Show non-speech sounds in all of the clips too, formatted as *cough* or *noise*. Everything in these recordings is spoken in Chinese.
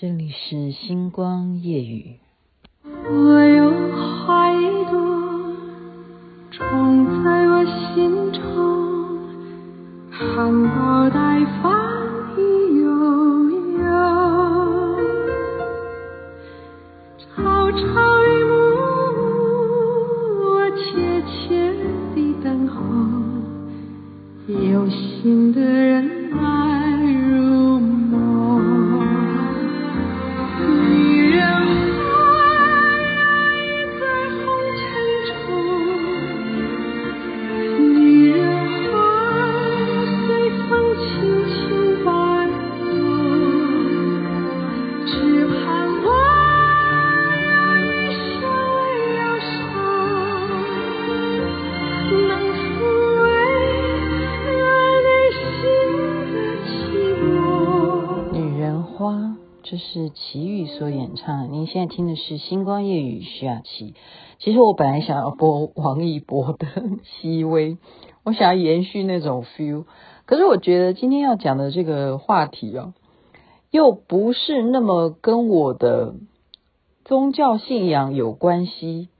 这里是星光夜雨。我有花一朵，种在我心中，含苞待放这是齐豫所演唱。您现在听的是《星光夜雨》徐雅琪。其实我本来想要播王一博的《熹微》，我想要延续那种 feel。可是我觉得今天要讲的这个话题哦，又不是那么跟我的宗教信仰有关系，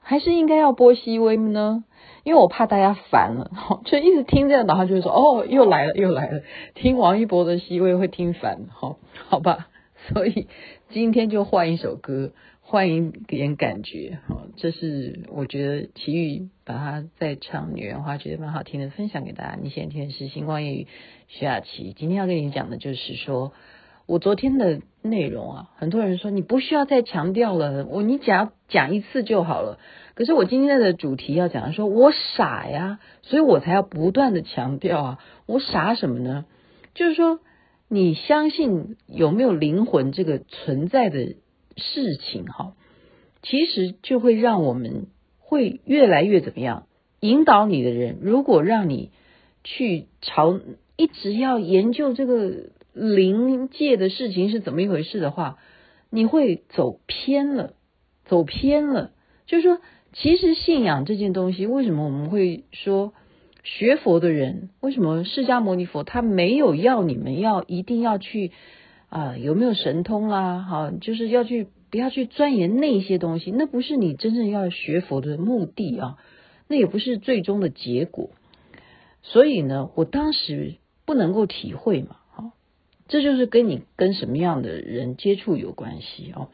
还是应该要播《熹微》呢？因为我怕大家烦了，*laughs* 就一直听这个，然后就会说：“哦，又来了，又来了。”听王一博的《熹微》会听烦，好，好吧。*laughs* 所以今天就换一首歌，换一点感觉，哈，这是我觉得齐豫把他在唱《女人花》觉得蛮好听的，分享给大家。你现在听的是《星光夜语》，徐雅琪。今天要跟你讲的就是说，我昨天的内容啊，很多人说你不需要再强调了，我你只要讲一次就好了。可是我今天的主题要讲的说，我傻呀，所以我才要不断的强调啊，我傻什么呢？就是说。你相信有没有灵魂这个存在的事情哈，其实就会让我们会越来越怎么样？引导你的人，如果让你去朝一直要研究这个灵界的事情是怎么一回事的话，你会走偏了，走偏了。就是说，其实信仰这件东西，为什么我们会说？学佛的人，为什么释迦牟尼佛他没有要你们要一定要去啊、有没有神通啦？哈，就是要去不要去钻研那些东西，那不是你真正要学佛的目的啊，那也不是最终的结果。所以呢，我当时不能够体会嘛，哈，这就是跟你跟什么样的人接触有关系哦。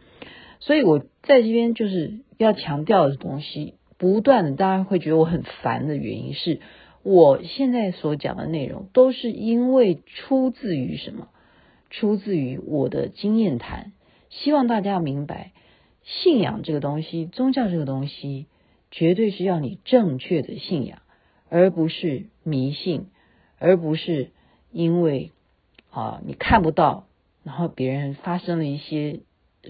所以我在这边就是要强调的东西，不断的，大家会觉得我很烦的原因是。我现在所讲的内容都是因为出自于什么？出自于我的经验谈。希望大家明白，信仰这个东西，宗教这个东西，绝对是要你正确的信仰，而不是迷信，而不是因为啊你看不到，然后别人发生了一些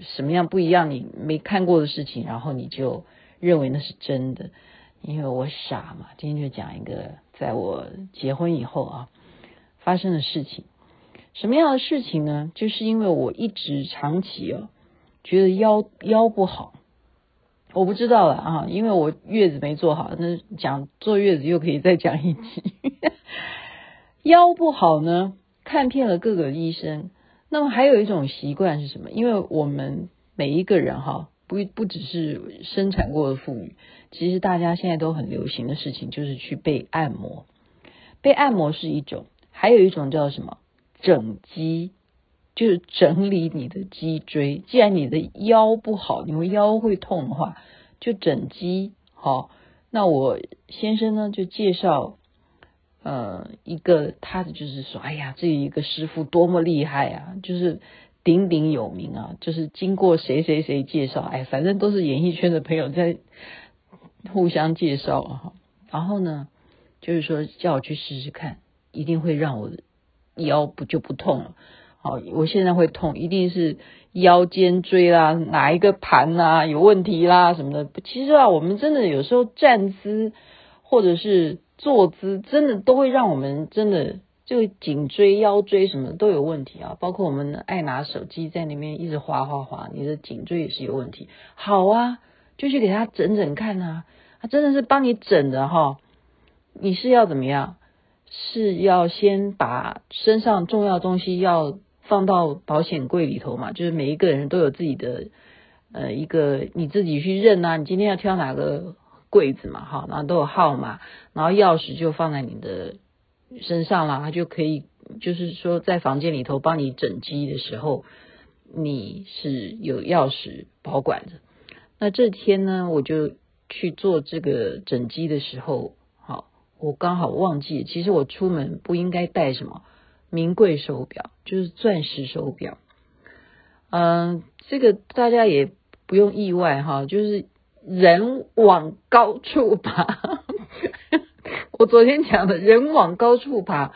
什么样不一样你没看过的事情，然后你就认为那是真的。因为我傻嘛，今天就讲一个在我结婚以后啊发生的事情。什么样的事情呢？就是因为我一直长期哦觉得腰腰不好，我不知道了啊，因为我月子没做好，那讲坐月子又可以再讲一集。*laughs* 腰不好呢，看遍了各个医生。那么还有一种习惯是什么？因为我们每一个人哈。不不只是生产过的妇女，其实大家现在都很流行的事情就是去被按摩。被按摩是一种，还有一种叫什么？整肌，就是整理你的脊椎。既然你的腰不好，你会腰会痛的话，就整肌。好，那我先生呢就介绍，呃，一个他的就是说，哎呀，这一个师傅多么厉害啊，就是。鼎鼎有名啊，就是经过谁谁谁介绍，哎，反正都是演艺圈的朋友在互相介绍啊。然后呢，就是说叫我去试试看，一定会让我腰不就不痛了。好，我现在会痛，一定是腰肩椎啦，哪一个盘啊有问题啦什么的。其实啊，我们真的有时候站姿或者是坐姿，真的都会让我们真的。就颈椎、腰椎什么都有问题啊，包括我们爱拿手机在里面一直滑滑滑，你的颈椎也是有问题。好啊，就去给他整整看啊，他真的是帮你整的哈。你是要怎么样？是要先把身上重要东西要放到保险柜里头嘛，就是每一个人都有自己的呃一个你自己去认啊，你今天要挑哪个柜子嘛，哈，然后都有号码，然后钥匙就放在你的身上啦，他就可以就是说在房间里头帮你整机的时候，你是有钥匙保管的。那这天呢，我就去做这个整机的时候，好，我刚好忘记，其实我出门不应该带什么。名贵手表就是钻石手表，嗯，这个大家也不用意外哈，就是人往高处爬。*laughs* *laughs* 我昨天讲的人往高处爬，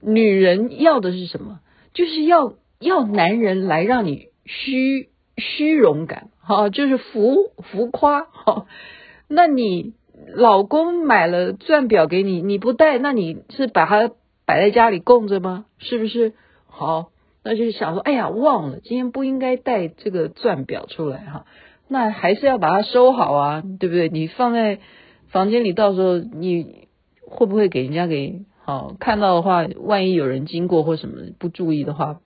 女人要的是什么？就是要要男人来让你虚虚荣感，哈，就是浮浮夸，哈。那你老公买了钻表给你，你不戴，那你是把它。摆在家里供着吗？是不是？好，那就想说，哎呀，忘了今天不应该带这个钻表出来哈。那还是要把它收好啊，对不对？你放在房间里，到时候你会不会给人家给好看到的话？万一有人经过或什么不注意的话，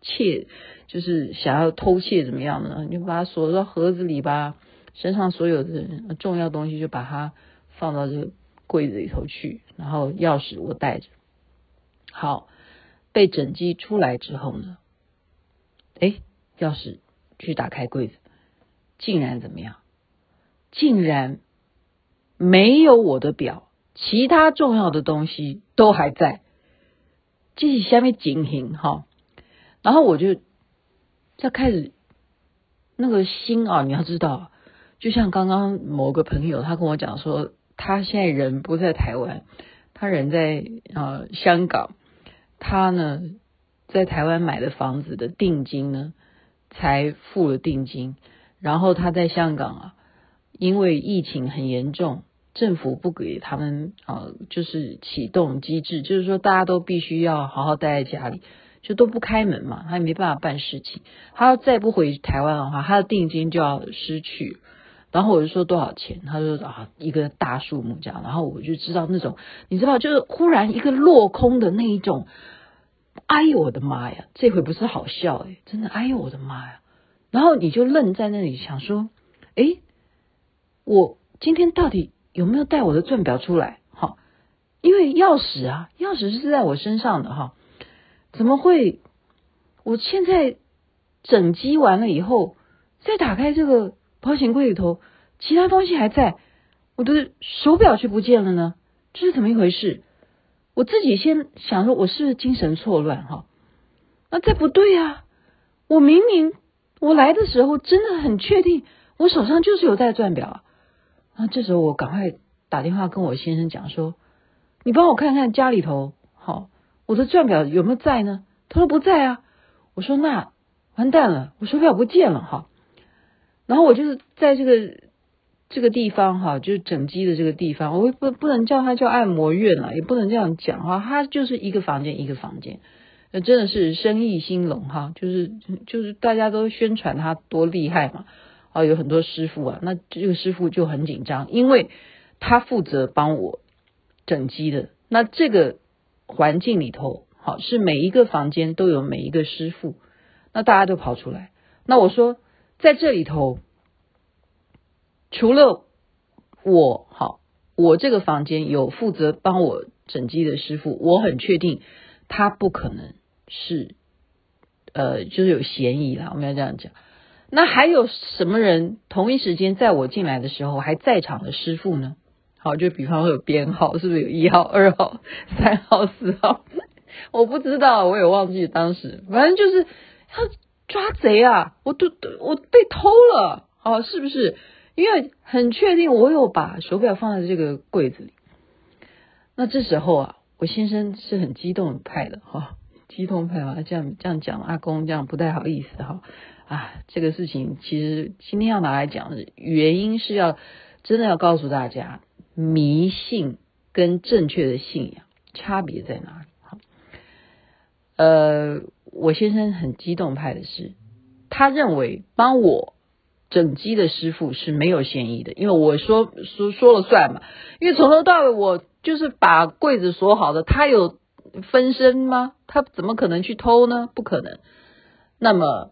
窃就是想要偷窃怎么样呢？你就把它锁到盒子里吧，身上所有的重要东西就把它放到这个柜子里头去，然后钥匙我带着。好，被整机出来之后呢？哎，钥匙去打开柜子，竟然怎么样？竟然没有我的表，其他重要的东西都还在。这是下面警醒哈，然后我就在开始那个心啊，你要知道，就像刚刚某个朋友他跟我讲说，他现在人不在台湾，他人在啊、呃、香港。他呢，在台湾买的房子的定金呢，才付了定金。然后他在香港啊，因为疫情很严重，政府不给他们呃，就是启动机制，就是说大家都必须要好好待在家里，就都不开门嘛，他也没办法办事情。他要再不回台湾的话，他的定金就要失去。然后我就说多少钱？他说啊，一个大数目这样。然后我就知道那种，你知道，就是忽然一个落空的那一种。哎呦我的妈呀！这回不是好笑哎，真的哎呦我的妈呀！然后你就愣在那里想说，哎，我今天到底有没有带我的钻表出来？哈，因为钥匙啊，钥匙是在我身上的哈，怎么会？我现在整机完了以后，再打开这个。保险柜里头，其他东西还在，我的手表却不见了呢，这是怎么一回事？我自己先想说，我是不是精神错乱哈？那这不对啊！我明明我来的时候真的很确定，我手上就是有带钻表啊。那这时候我赶快打电话跟我先生讲说，你帮我看看家里头，好，我的钻表有没有在呢？他说不在啊。我说那完蛋了，我手表不见了哈。然后我就是在这个这个地方哈，就是整机的这个地方，我不不能叫它叫按摩院了，也不能这样讲哈，它就是一个房间一个房间，那真的是生意兴隆哈，就是就是大家都宣传它多厉害嘛，啊，有很多师傅啊，那这个师傅就很紧张，因为他负责帮我整机的，那这个环境里头，好是每一个房间都有每一个师傅，那大家都跑出来，那我说。在这里头，除了我，好，我这个房间有负责帮我整机的师傅，我很确定他不可能是，呃，就是有嫌疑啦。我们要这样讲。那还有什么人同一时间在我进来的时候还在场的师傅呢？好，就比方会有编号，是不是有一号、二号、三号、四号？*laughs* 我不知道，我也忘记当时，反正就是他。抓贼啊！我都我被偷了哦！是不是？因为很确定我有把手表放在这个柜子里。那这时候啊，我先生是很激动派的哈，激动派啊，这样这样讲，阿公这样不太好意思哈啊。这个事情其实今天要拿来讲的原因是要真的要告诉大家，迷信跟正确的信仰差别在哪里？好，呃。我先生很激动派的是，他认为帮我整机的师傅是没有嫌疑的，因为我说说说了算嘛。因为从头到尾我就是把柜子锁好的，他有分身吗？他怎么可能去偷呢？不可能。那么，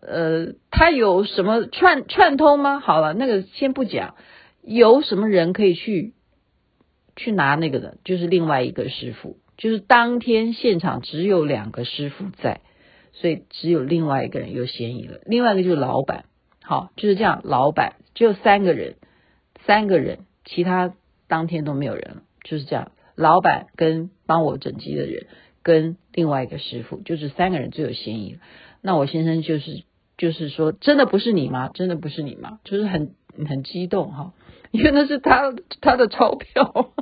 呃，他有什么串串通吗？好了，那个先不讲，有什么人可以去去拿那个的？就是另外一个师傅，就是当天现场只有两个师傅在，所以只有另外一个人有嫌疑了。另外一个就是老板，好，就是这样，老板只有三个人，三个人，其他当天都没有人了，就是这样。老板跟帮我整机的人，跟另外一个师傅，就是三个人最有嫌疑。那我先生就是就是说，真的不是你吗？真的不是你吗？就是很很激动哈，因为那是他他的钞票，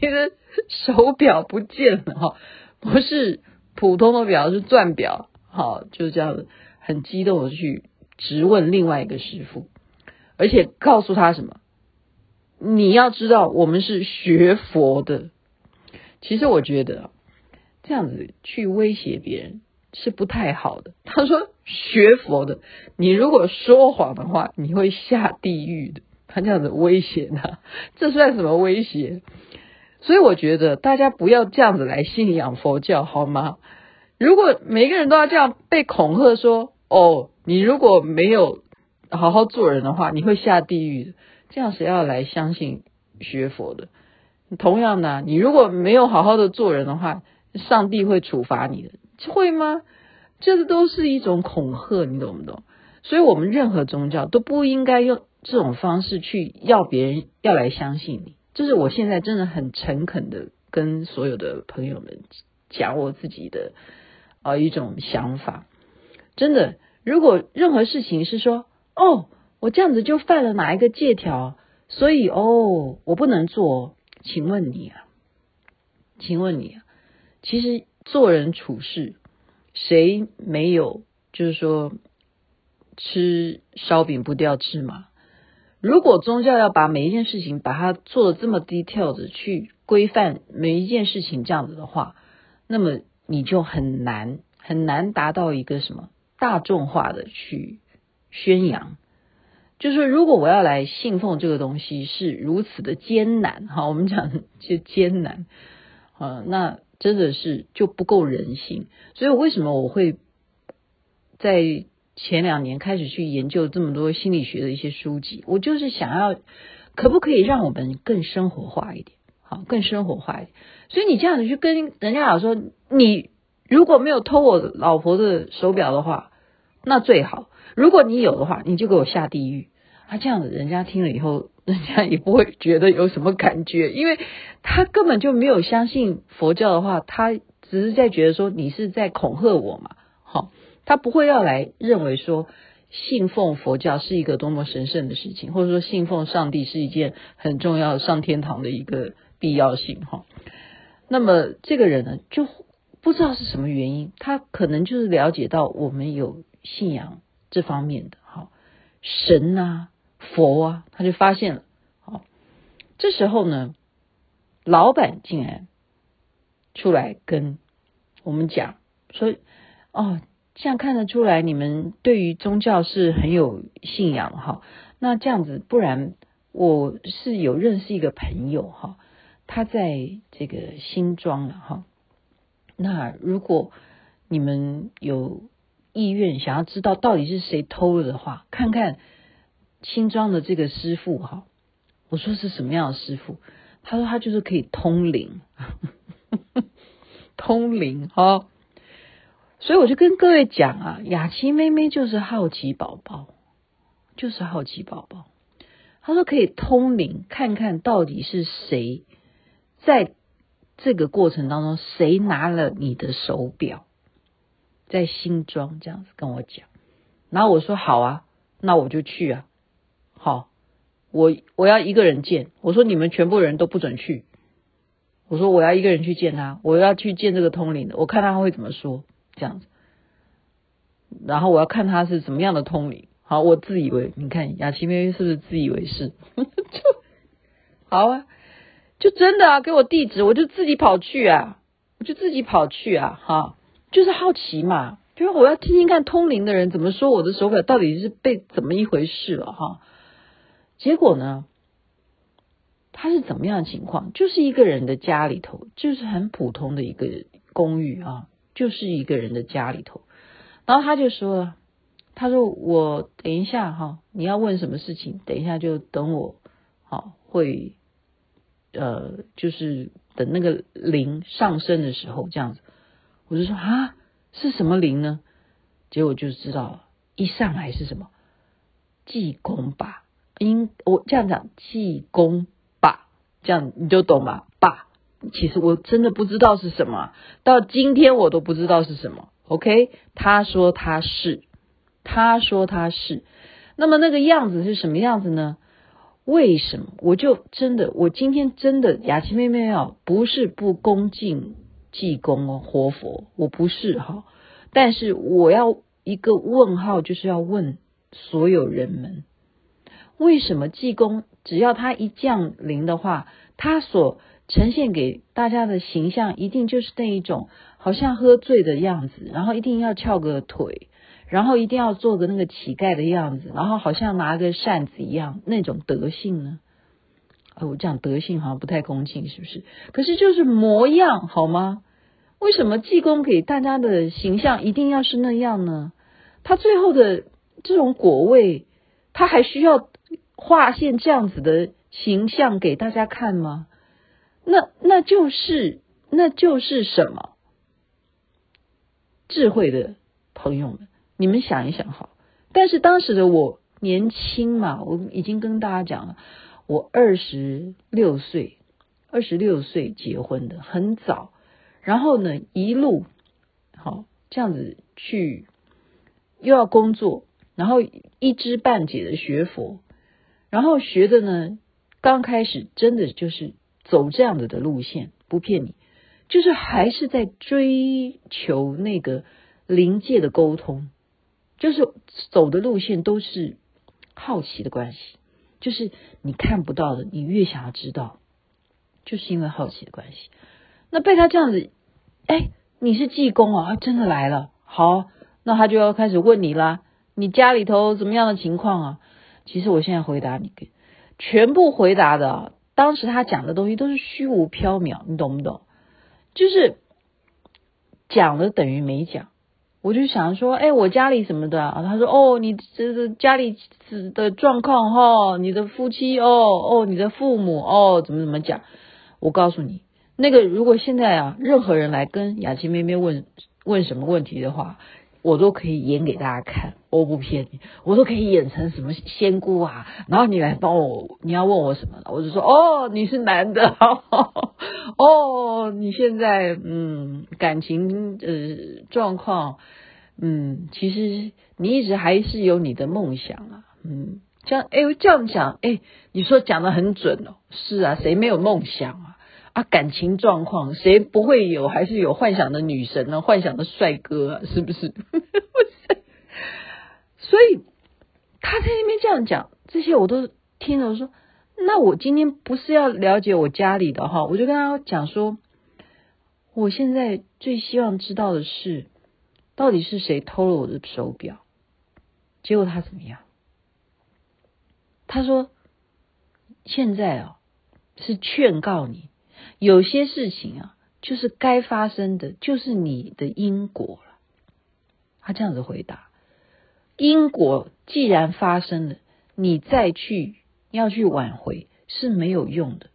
你的手表不见了哈，不是普通的表，是钻表，好，就这样子，很激动的去质问另外一个师傅，而且告诉他什么？你要知道，我们是学佛的。其实我觉得这样子去威胁别人是不太好的。*laughs* 他说学佛的，你如果说谎的话，你会下地狱的。他这样子威胁他，这算什么威胁？所以我觉得大家不要这样子来信仰佛教，好吗？如果每个人都要这样被恐吓说，哦，你如果没有好好做人的话，你会下地狱的。这样谁要来相信学佛的？同样的，你如果没有好好的做人的话，上帝会处罚你的，会吗？这个都是一种恐吓，你懂不懂？所以，我们任何宗教都不应该用这种方式去要别人要来相信你。这是我现在真的很诚恳的跟所有的朋友们讲我自己的啊一种想法。真的，如果任何事情是说哦。我这样子就犯了哪一个戒条？所以哦，我不能做。请问你啊，请问你啊，其实做人处事，谁没有就是说吃烧饼不掉芝麻？如果宗教要把每一件事情把它做的这么 detail 的去规范每一件事情这样子的话，那么你就很难很难达到一个什么大众化的去宣扬。就是如果我要来信奉这个东西是如此的艰难，哈，我们讲就艰难，啊，那真的是就不够人性。所以，为什么我会在前两年开始去研究这么多心理学的一些书籍？我就是想要，可不可以让我们更生活化一点？好，更生活化一点。所以你这样子去跟人家讲说，你如果没有偷我老婆的手表的话，那最好；如果你有的话，你就给我下地狱。他这样子，人家听了以后，人家也不会觉得有什么感觉，因为他根本就没有相信佛教的话，他只是在觉得说你是在恐吓我嘛，好，他不会要来认为说信奉佛教是一个多么神圣的事情，或者说信奉上帝是一件很重要上天堂的一个必要性哈。那么这个人呢，就不知道是什么原因，他可能就是了解到我们有信仰这方面的哈神啊。佛啊，他就发现了。好，这时候呢，老板竟然出来跟我们讲说：“哦，这样看得出来，你们对于宗教是很有信仰哈。那这样子，不然我是有认识一个朋友哈，他在这个新庄了哈。那如果你们有意愿想要知道到底是谁偷了的话，看看。”新庄的这个师傅哈，我说是什么样的师傅？他说他就是可以通灵，*laughs* 通灵哈。所以我就跟各位讲啊，雅琪妹妹就是好奇宝宝，就是好奇宝宝。他说可以通灵，看看到底是谁在这个过程当中，谁拿了你的手表，在新庄这样子跟我讲。然后我说好啊，那我就去啊。好，我我要一个人见。我说你们全部人都不准去。我说我要一个人去见他，我要去见这个通灵的，我看他会怎么说这样子。然后我要看他是怎么样的通灵。好，我自以为，你看雅琪妹妹是不是自以为是？*laughs* 就好啊，就真的啊，给我地址，我就自己跑去啊，我就自己跑去啊，哈，就是好奇嘛，就是我要听听看通灵的人怎么说我的手表到底是被怎么一回事了哈。结果呢？他是怎么样情况？就是一个人的家里头，就是很普通的一个公寓啊，就是一个人的家里头。然后他就说，他说我等一下哈，你要问什么事情，等一下就等我，好会，呃，就是等那个灵上升的时候这样子。我就说啊，是什么灵呢？结果就知道，一上来是什么？济公吧，应我这样讲，济公吧，这样你就懂吧？吧，其实我真的不知道是什么，到今天我都不知道是什么。OK，他说他是，他说他是，那么那个样子是什么样子呢？为什么？我就真的，我今天真的雅琪妹妹啊，不是不恭敬济公哦，活佛，我不是哈，但是我要一个问号，就是要问。所有人们，为什么济公只要他一降临的话，他所呈现给大家的形象一定就是那一种好像喝醉的样子，然后一定要翘个腿，然后一定要做个那个乞丐的样子，然后好像拿个扇子一样那种德性呢？哦，我讲德性好像不太恭敬，是不是？可是就是模样好吗？为什么济公给大家的形象一定要是那样呢？他最后的。这种果位，他还需要画现这样子的形象给大家看吗？那那就是那就是什么？智慧的朋友们，你们想一想好。但是当时的我年轻嘛，我已经跟大家讲了，我二十六岁，二十六岁结婚的，很早。然后呢，一路好这样子去，又要工作。然后一知半解的学佛，然后学的呢，刚开始真的就是走这样子的路线，不骗你，就是还是在追求那个临界的沟通，就是走的路线都是好奇的关系，就是你看不到的，你越想要知道，就是因为好奇的关系。那被他这样子，哎，你是济公啊，真的来了，好，那他就要开始问你啦。你家里头怎么样的情况啊？其实我现在回答你，全部回答的，当时他讲的东西都是虚无缥缈，你懂不懂？就是讲了等于没讲。我就想说，哎，我家里什么的啊？他说，哦，你这个家里的状况哈，你的夫妻哦，哦，你的父母哦，怎么怎么讲？我告诉你，那个如果现在啊，任何人来跟雅琪妹妹问问什么问题的话。我都可以演给大家看，我不骗你，我都可以演成什么仙姑啊，然后你来帮我，你要问我什么，我就说哦，你是男的，*laughs* 哦，你现在嗯感情呃状况，嗯，其实你一直还是有你的梦想啊，嗯，这样哎这样讲哎，你说讲得很准哦，是啊，谁没有梦想啊？啊，感情状况谁不会有？还是有幻想的女神呢？幻想的帅哥啊，是不是？*laughs* 所以他在那边这样讲，这些我都听了。我说，那我今天不是要了解我家里的哈，我就跟他讲说，我现在最希望知道的是，到底是谁偷了我的手表？结果他怎么样？他说，现在啊，是劝告你。有些事情啊，就是该发生的，就是你的因果了。他这样子回答：因果既然发生了，你再去要去挽回是没有用的，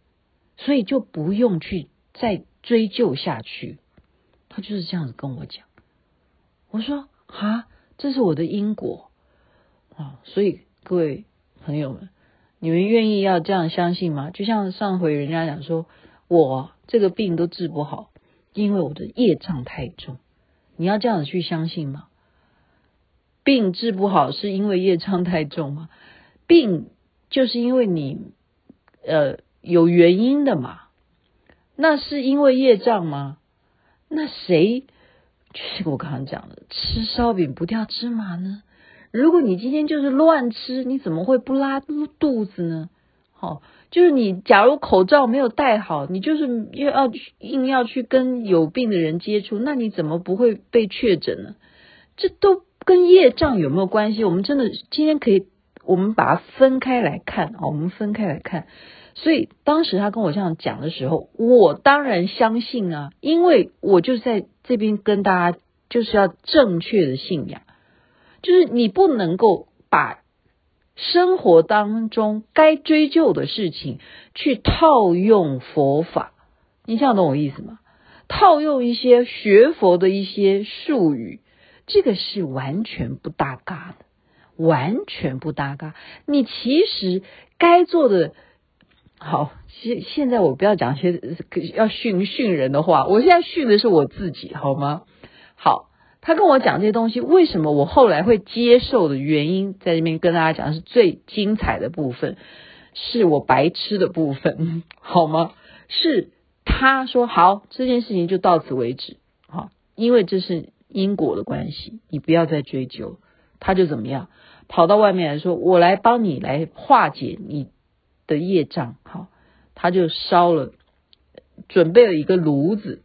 所以就不用去再追究下去。他就是这样子跟我讲。我说：啊，这是我的因果啊！所以各位朋友们，你们愿意要这样相信吗？就像上回人家讲说。我这个病都治不好，因为我的业障太重。你要这样子去相信吗？病治不好是因为业障太重吗？病就是因为你呃有原因的嘛。那是因为业障吗？那谁？就是我刚刚讲的，吃烧饼不掉芝麻呢？如果你今天就是乱吃，你怎么会不拉肚子呢？好。就是你，假如口罩没有戴好，你就是又要硬要去跟有病的人接触，那你怎么不会被确诊呢？这都跟业障有没有关系？我们真的今天可以，我们把它分开来看啊，我们分开来看。所以当时他跟我这样讲的时候，我当然相信啊，因为我就在这边跟大家就是要正确的信仰，就是你不能够把生活当中该追究的事情去套用佛法，你这样懂我意思吗？套用一些学佛的一些术语，这个是完全不搭嘎的，完全不搭嘎。你其实该做的，好，现现在我不要讲些要训训人的话，我现在训的是我自己，好吗？好，他跟我讲这些东西，为什么我后来会接受的原因，在这边跟大家讲是最精彩的部分，是我白痴的部分，好吗？是。他说好，这件事情就到此为止，好，因为这是因果的关系，你不要再追究。他就怎么样，跑到外面来说，我来帮你来化解你的业障，好，他就烧了，准备了一个炉子，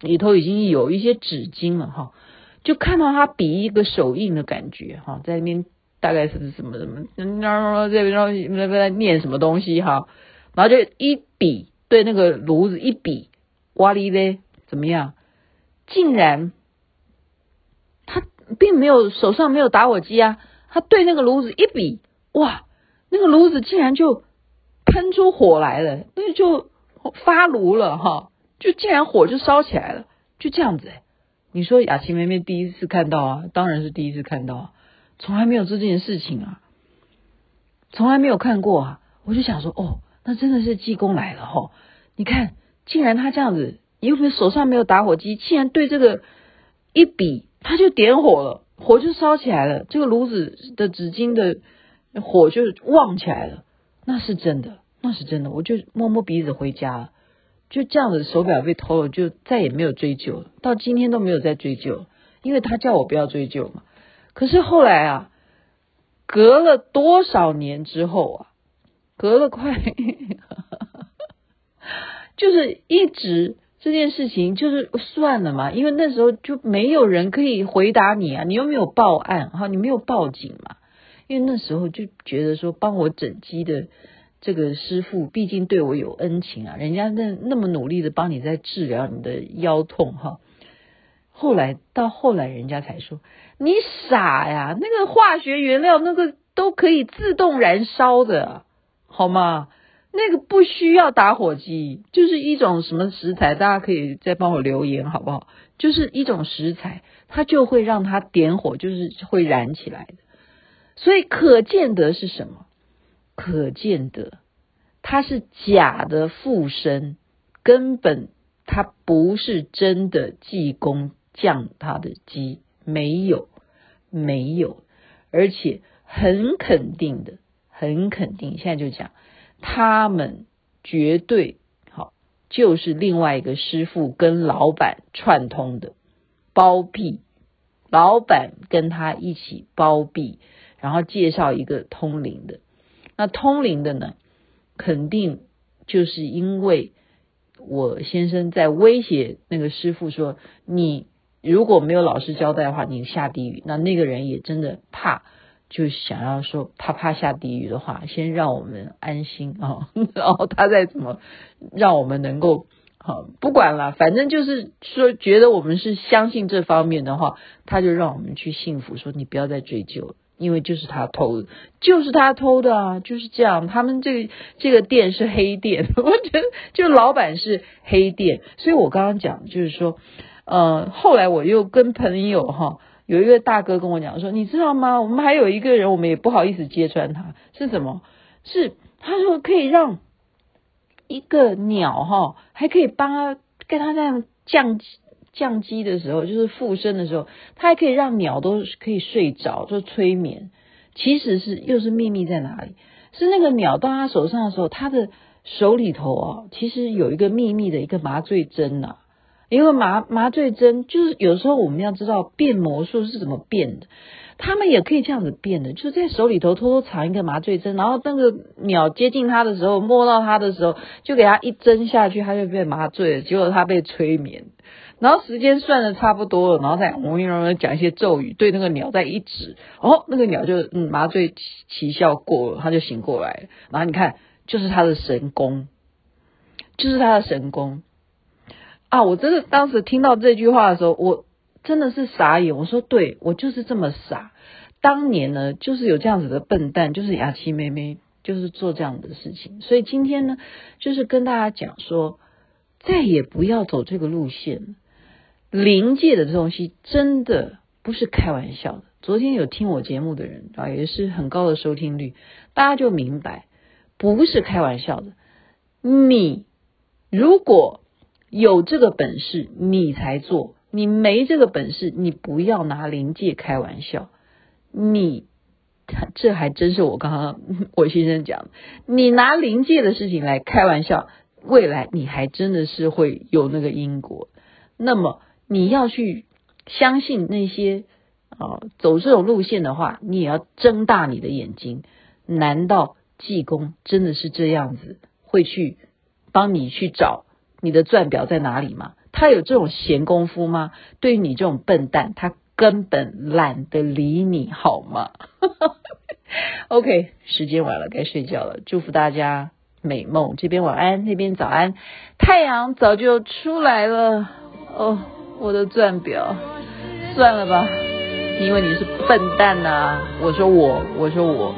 里头已经有一些纸巾了，哈，就看到他比一个手印的感觉，哈，在那边大概是什么什么，这边在念什么东西，哈，然后就一比。对那个炉子一比，哇哩嘞，怎么样？竟然并没有手上没有打火机啊，他对那个炉子一比，哇，那个炉子竟然就喷出火来了，那就发炉了哈，就竟然火就烧起来了，就这样子哎。你说雅琪妹妹第一次看到啊，当然是第一次看到啊，从来没有做这件事情啊，从来没有看过啊，我就想说哦。那真的是济公来了哈！你看，竟然他这样子，因为手上没有打火机，竟然对这个一比，他就点火了，火就烧起来了，这个炉子的纸巾的火就旺起来了。那是真的，那是真的。我就摸摸鼻子回家了，就这样子手表被偷了，就再也没有追究，到今天都没有再追究，因为他叫我不要追究嘛。可是后来啊，隔了多少年之后啊？隔了快，*laughs* 就是一直这件事情就是算了嘛，因为那时候就没有人可以回答你啊，你又没有报案哈，你没有报警嘛，因为那时候就觉得说帮我整机的这个师傅毕竟对我有恩情啊，人家那那么努力的帮你在治疗你的腰痛哈，后来到后来人家才说你傻呀，那个化学原料那个都可以自动燃烧的。好吗？那个不需要打火机，就是一种什么食材，大家可以再帮我留言好不好？就是一种食材，它就会让它点火，就是会燃起来的。所以可见得是什么？可见得它是假的附身，根本它不是真的济公降他的机，没有，没有，而且很肯定的。很肯定，现在就讲，他们绝对好，就是另外一个师傅跟老板串通的包庇，老板跟他一起包庇，然后介绍一个通灵的，那通灵的呢，肯定就是因为我先生在威胁那个师傅说，你如果没有老实交代的话，你下地狱。那那个人也真的怕。就想要说怕怕下地狱的话，先让我们安心啊，*laughs* 然后他再怎么让我们能够好，不管了，反正就是说觉得我们是相信这方面的话，他就让我们去信服，说你不要再追究，因为就是他偷的，就是他偷的啊，就是这样。他们这个这个店是黑店，*laughs* 我觉得就老板是黑店，所以我刚刚讲就是说，呃，后来我又跟朋友哈。有一个大哥跟我讲说，你知道吗？我们还有一个人，我们也不好意思揭穿他，是什么？是他说可以让一个鸟哈，还可以帮他跟他那样降降机的时候，就是附身的时候，他还可以让鸟都可以睡着，就催眠。其实是又是秘密在哪里？是那个鸟到他手上的时候，他的手里头啊，其实有一个秘密的一个麻醉针呐。因为麻麻醉针就是有时候我们要知道变魔术是怎么变的，他们也可以这样子变的，就是在手里头偷偷藏一个麻醉针，然后那个鸟接近他的时候，摸到他的时候，就给他一针下去，他就被麻醉了，结果他被催眠，然后时间算的差不多了，然后再嗡嗡嗡讲一些咒语，对那个鸟再一指，哦，那个鸟就嗯麻醉奇效过了，他就醒过来了，然后你看就是他的神功，就是他的神功。啊！我真的当时听到这句话的时候，我真的是傻眼。我说对，我就是这么傻。当年呢，就是有这样子的笨蛋，就是雅琪妹妹，就是做这样的事情。所以今天呢，就是跟大家讲说，再也不要走这个路线。灵界的这东西真的不是开玩笑的。昨天有听我节目的人啊，也是很高的收听率，大家就明白，不是开玩笑的。你如果有这个本事，你才做；你没这个本事，你不要拿灵界开玩笑。你这还真是我刚刚 *laughs* 我先生讲，你拿灵界的事情来开玩笑，未来你还真的是会有那个因果。那么你要去相信那些啊走这种路线的话，你也要睁大你的眼睛。难道济公真的是这样子会去帮你去找你的钻表在哪里吗？他有这种闲工夫吗？对于你这种笨蛋，他。根本懒得理你好吗？*laughs* OK，时间晚了，该睡觉了。祝福大家美梦，这边晚安，那边早安。太阳早就出来了。哦，我的钻表，算了吧，因为你是笨蛋呐、我说我，我说我。